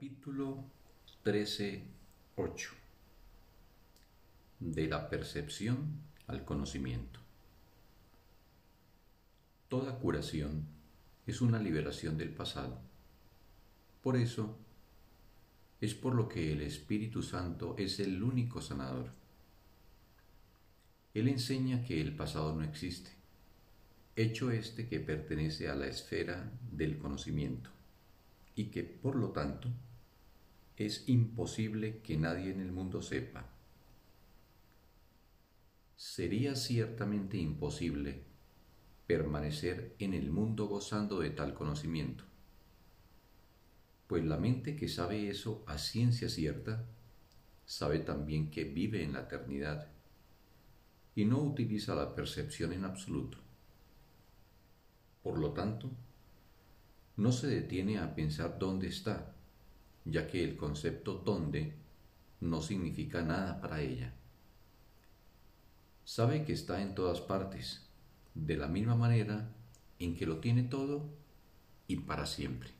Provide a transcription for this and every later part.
Capítulo 13.8 De la percepción al conocimiento. Toda curación es una liberación del pasado. Por eso, es por lo que el Espíritu Santo es el único sanador. Él enseña que el pasado no existe, hecho este que pertenece a la esfera del conocimiento y que, por lo tanto, es imposible que nadie en el mundo sepa. Sería ciertamente imposible permanecer en el mundo gozando de tal conocimiento, pues la mente que sabe eso a ciencia cierta, sabe también que vive en la eternidad y no utiliza la percepción en absoluto. Por lo tanto, no se detiene a pensar dónde está, ya que el concepto dónde no significa nada para ella. Sabe que está en todas partes, de la misma manera en que lo tiene todo y para siempre.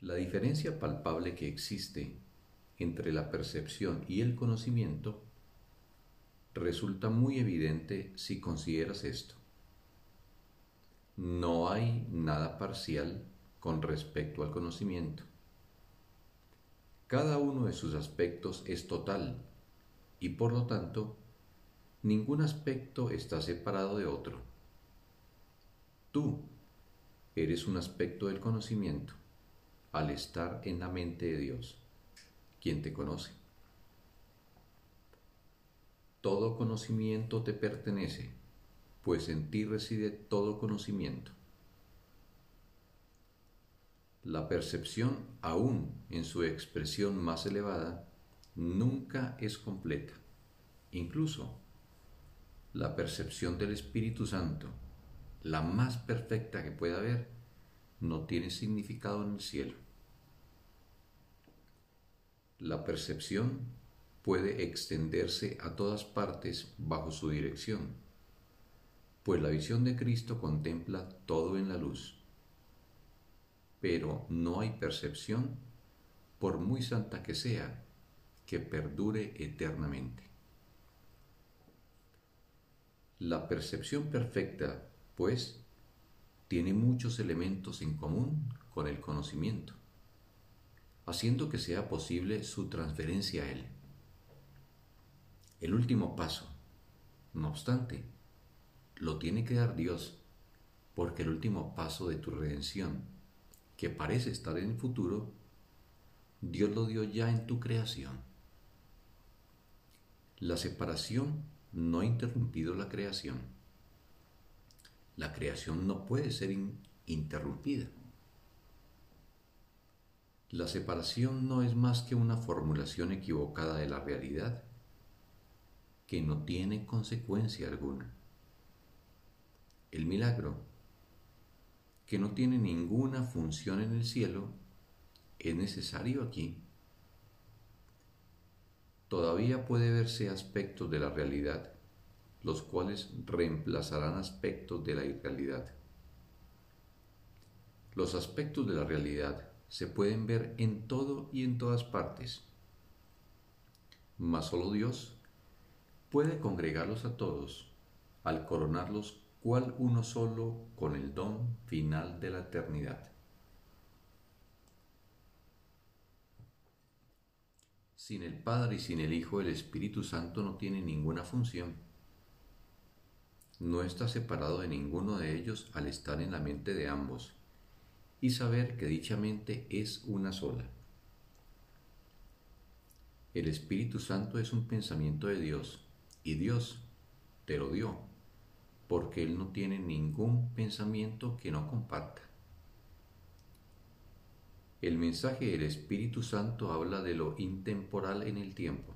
La diferencia palpable que existe entre la percepción y el conocimiento resulta muy evidente si consideras esto. No hay nada parcial con respecto al conocimiento. Cada uno de sus aspectos es total y por lo tanto ningún aspecto está separado de otro. Tú eres un aspecto del conocimiento al estar en la mente de Dios, quien te conoce. Todo conocimiento te pertenece pues en ti reside todo conocimiento. La percepción, aún en su expresión más elevada, nunca es completa. Incluso la percepción del Espíritu Santo, la más perfecta que pueda haber, no tiene significado en el cielo. La percepción puede extenderse a todas partes bajo su dirección pues la visión de Cristo contempla todo en la luz. Pero no hay percepción, por muy santa que sea, que perdure eternamente. La percepción perfecta, pues, tiene muchos elementos en común con el conocimiento, haciendo que sea posible su transferencia a él. El último paso, no obstante, lo tiene que dar Dios, porque el último paso de tu redención, que parece estar en el futuro, Dios lo dio ya en tu creación. La separación no ha interrumpido la creación. La creación no puede ser interrumpida. La separación no es más que una formulación equivocada de la realidad que no tiene consecuencia alguna el milagro, que no tiene ninguna función en el cielo, es necesario aquí. Todavía puede verse aspectos de la realidad, los cuales reemplazarán aspectos de la irrealidad. Los aspectos de la realidad se pueden ver en todo y en todas partes, mas solo Dios puede congregarlos a todos al coronarlos cual uno solo con el don final de la eternidad. Sin el Padre y sin el Hijo, el Espíritu Santo no tiene ninguna función. No está separado de ninguno de ellos al estar en la mente de ambos y saber que dicha mente es una sola. El Espíritu Santo es un pensamiento de Dios y Dios te lo dio porque Él no tiene ningún pensamiento que no comparta. El mensaje del Espíritu Santo habla de lo intemporal en el tiempo,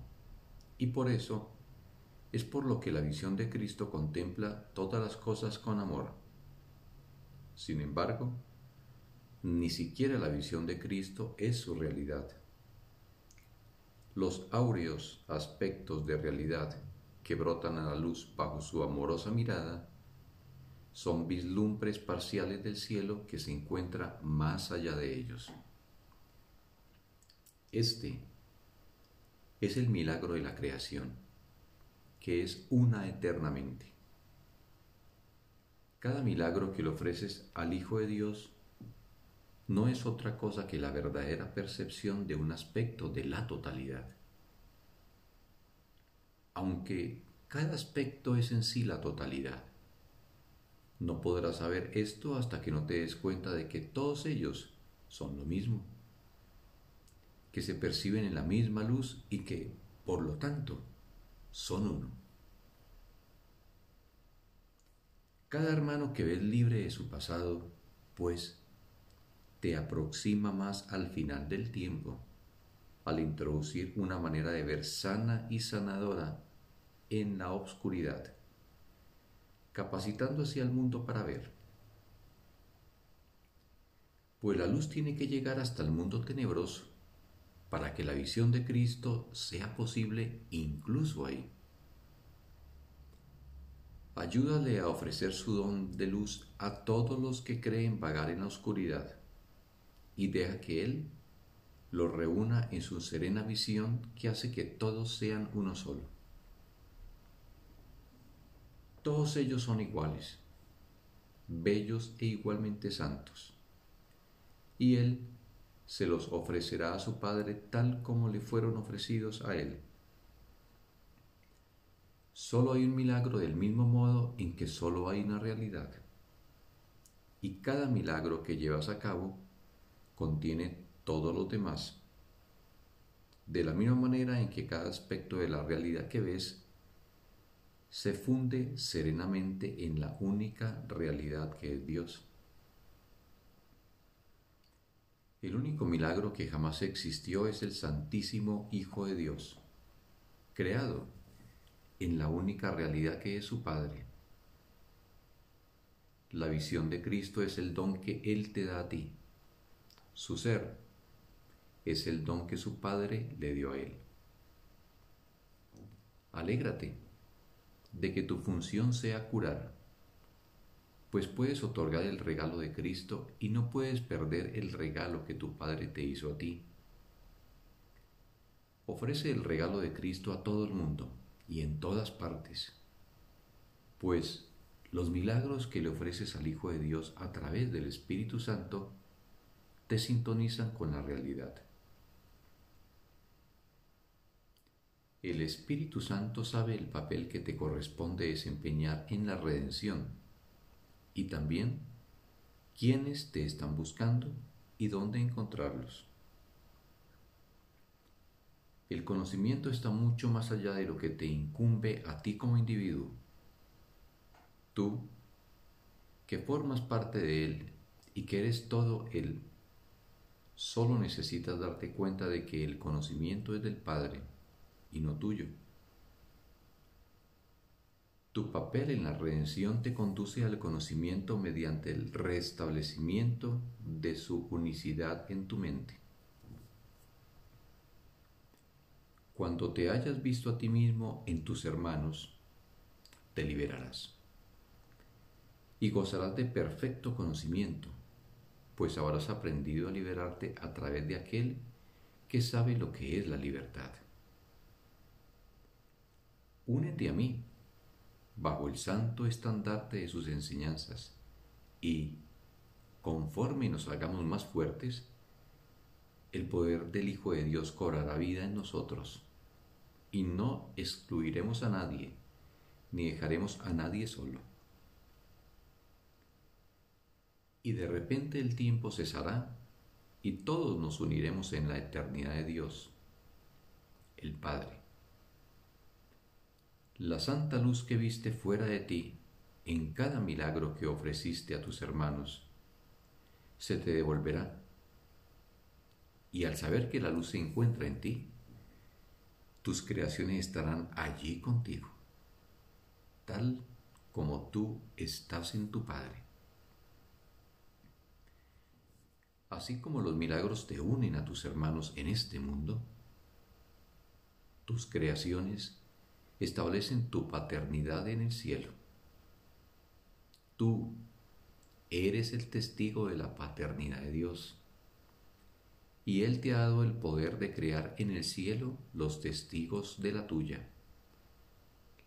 y por eso es por lo que la visión de Cristo contempla todas las cosas con amor. Sin embargo, ni siquiera la visión de Cristo es su realidad. Los áureos aspectos de realidad que brotan a la luz bajo su amorosa mirada, son vislumbres parciales del cielo que se encuentra más allá de ellos. Este es el milagro de la creación, que es una eternamente. Cada milagro que le ofreces al Hijo de Dios no es otra cosa que la verdadera percepción de un aspecto de la totalidad. Aunque cada aspecto es en sí la totalidad, no podrás saber esto hasta que no te des cuenta de que todos ellos son lo mismo que se perciben en la misma luz y que, por lo tanto, son uno. Cada hermano que ves libre de su pasado, pues, te aproxima más al final del tiempo, al introducir una manera de ver sana y sanadora en la obscuridad, capacitando así al mundo para ver. Pues la luz tiene que llegar hasta el mundo tenebroso para que la visión de Cristo sea posible incluso ahí. Ayúdale a ofrecer su don de luz a todos los que creen vagar en la oscuridad y deja que Él los reúna en su serena visión que hace que todos sean uno solo. Todos ellos son iguales, bellos e igualmente santos, y Él se los ofrecerá a su Padre tal como le fueron ofrecidos a Él. Solo hay un milagro del mismo modo en que solo hay una realidad. Y cada milagro que llevas a cabo contiene todos los demás. De la misma manera en que cada aspecto de la realidad que ves se funde serenamente en la única realidad que es Dios. El único milagro que jamás existió es el Santísimo Hijo de Dios, creado en la única realidad que es su Padre. La visión de Cristo es el don que Él te da a ti. Su ser es el don que su Padre le dio a Él. Alégrate de que tu función sea curar pues puedes otorgar el regalo de Cristo y no puedes perder el regalo que tu Padre te hizo a ti. Ofrece el regalo de Cristo a todo el mundo y en todas partes, pues los milagros que le ofreces al Hijo de Dios a través del Espíritu Santo te sintonizan con la realidad. El Espíritu Santo sabe el papel que te corresponde desempeñar en la redención y también quiénes te están buscando y dónde encontrarlos. El conocimiento está mucho más allá de lo que te incumbe a ti como individuo. Tú, que formas parte de Él y que eres todo Él, solo necesitas darte cuenta de que el conocimiento es del Padre y no tuyo. Tu papel en la redención te conduce al conocimiento mediante el restablecimiento de su unicidad en tu mente. Cuando te hayas visto a ti mismo en tus hermanos, te liberarás y gozarás de perfecto conocimiento, pues habrás aprendido a liberarte a través de aquel que sabe lo que es la libertad. Únete a mí bajo el santo estandarte de sus enseñanzas y, conforme nos hagamos más fuertes, el poder del Hijo de Dios cobrará vida en nosotros y no excluiremos a nadie ni dejaremos a nadie solo. Y de repente el tiempo cesará y todos nos uniremos en la eternidad de Dios, el Padre. La santa luz que viste fuera de ti en cada milagro que ofreciste a tus hermanos, se te devolverá. Y al saber que la luz se encuentra en ti, tus creaciones estarán allí contigo, tal como tú estás en tu Padre. Así como los milagros te unen a tus hermanos en este mundo, tus creaciones establecen tu paternidad en el cielo. tú eres el testigo de la paternidad de Dios. Y Él te ha dado el poder de crear en el cielo los testigos de la tuya,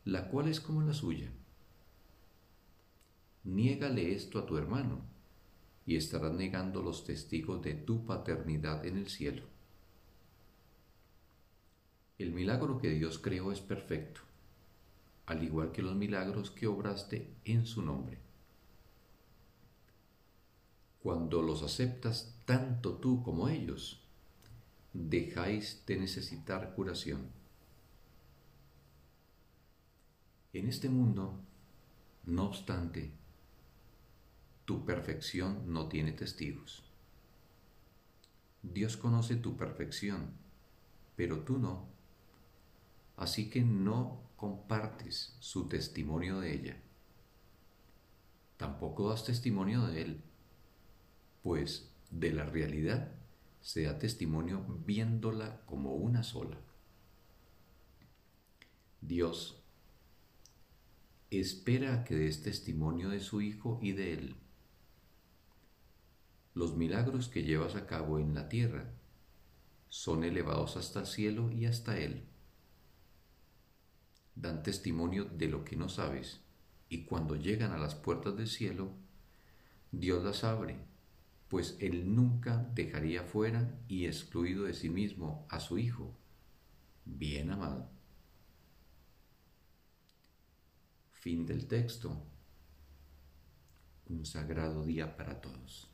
la cual es como la suya. Niégale esto a tu hermano, y estarás negando los testigos de tu paternidad en el cielo. El milagro que Dios creó es perfecto, al igual que los milagros que obraste en su nombre. Cuando los aceptas tanto tú como ellos, dejáis de necesitar curación. En este mundo, no obstante, tu perfección no tiene testigos. Dios conoce tu perfección, pero tú no. Así que no compartes su testimonio de ella. Tampoco das testimonio de él pues de la realidad se da testimonio viéndola como una sola. Dios espera que des testimonio de su Hijo y de Él. Los milagros que llevas a cabo en la tierra son elevados hasta el cielo y hasta Él. Dan testimonio de lo que no sabes y cuando llegan a las puertas del cielo, Dios las abre pues él nunca dejaría fuera y excluido de sí mismo a su Hijo, bien amado. Fin del texto. Un sagrado día para todos.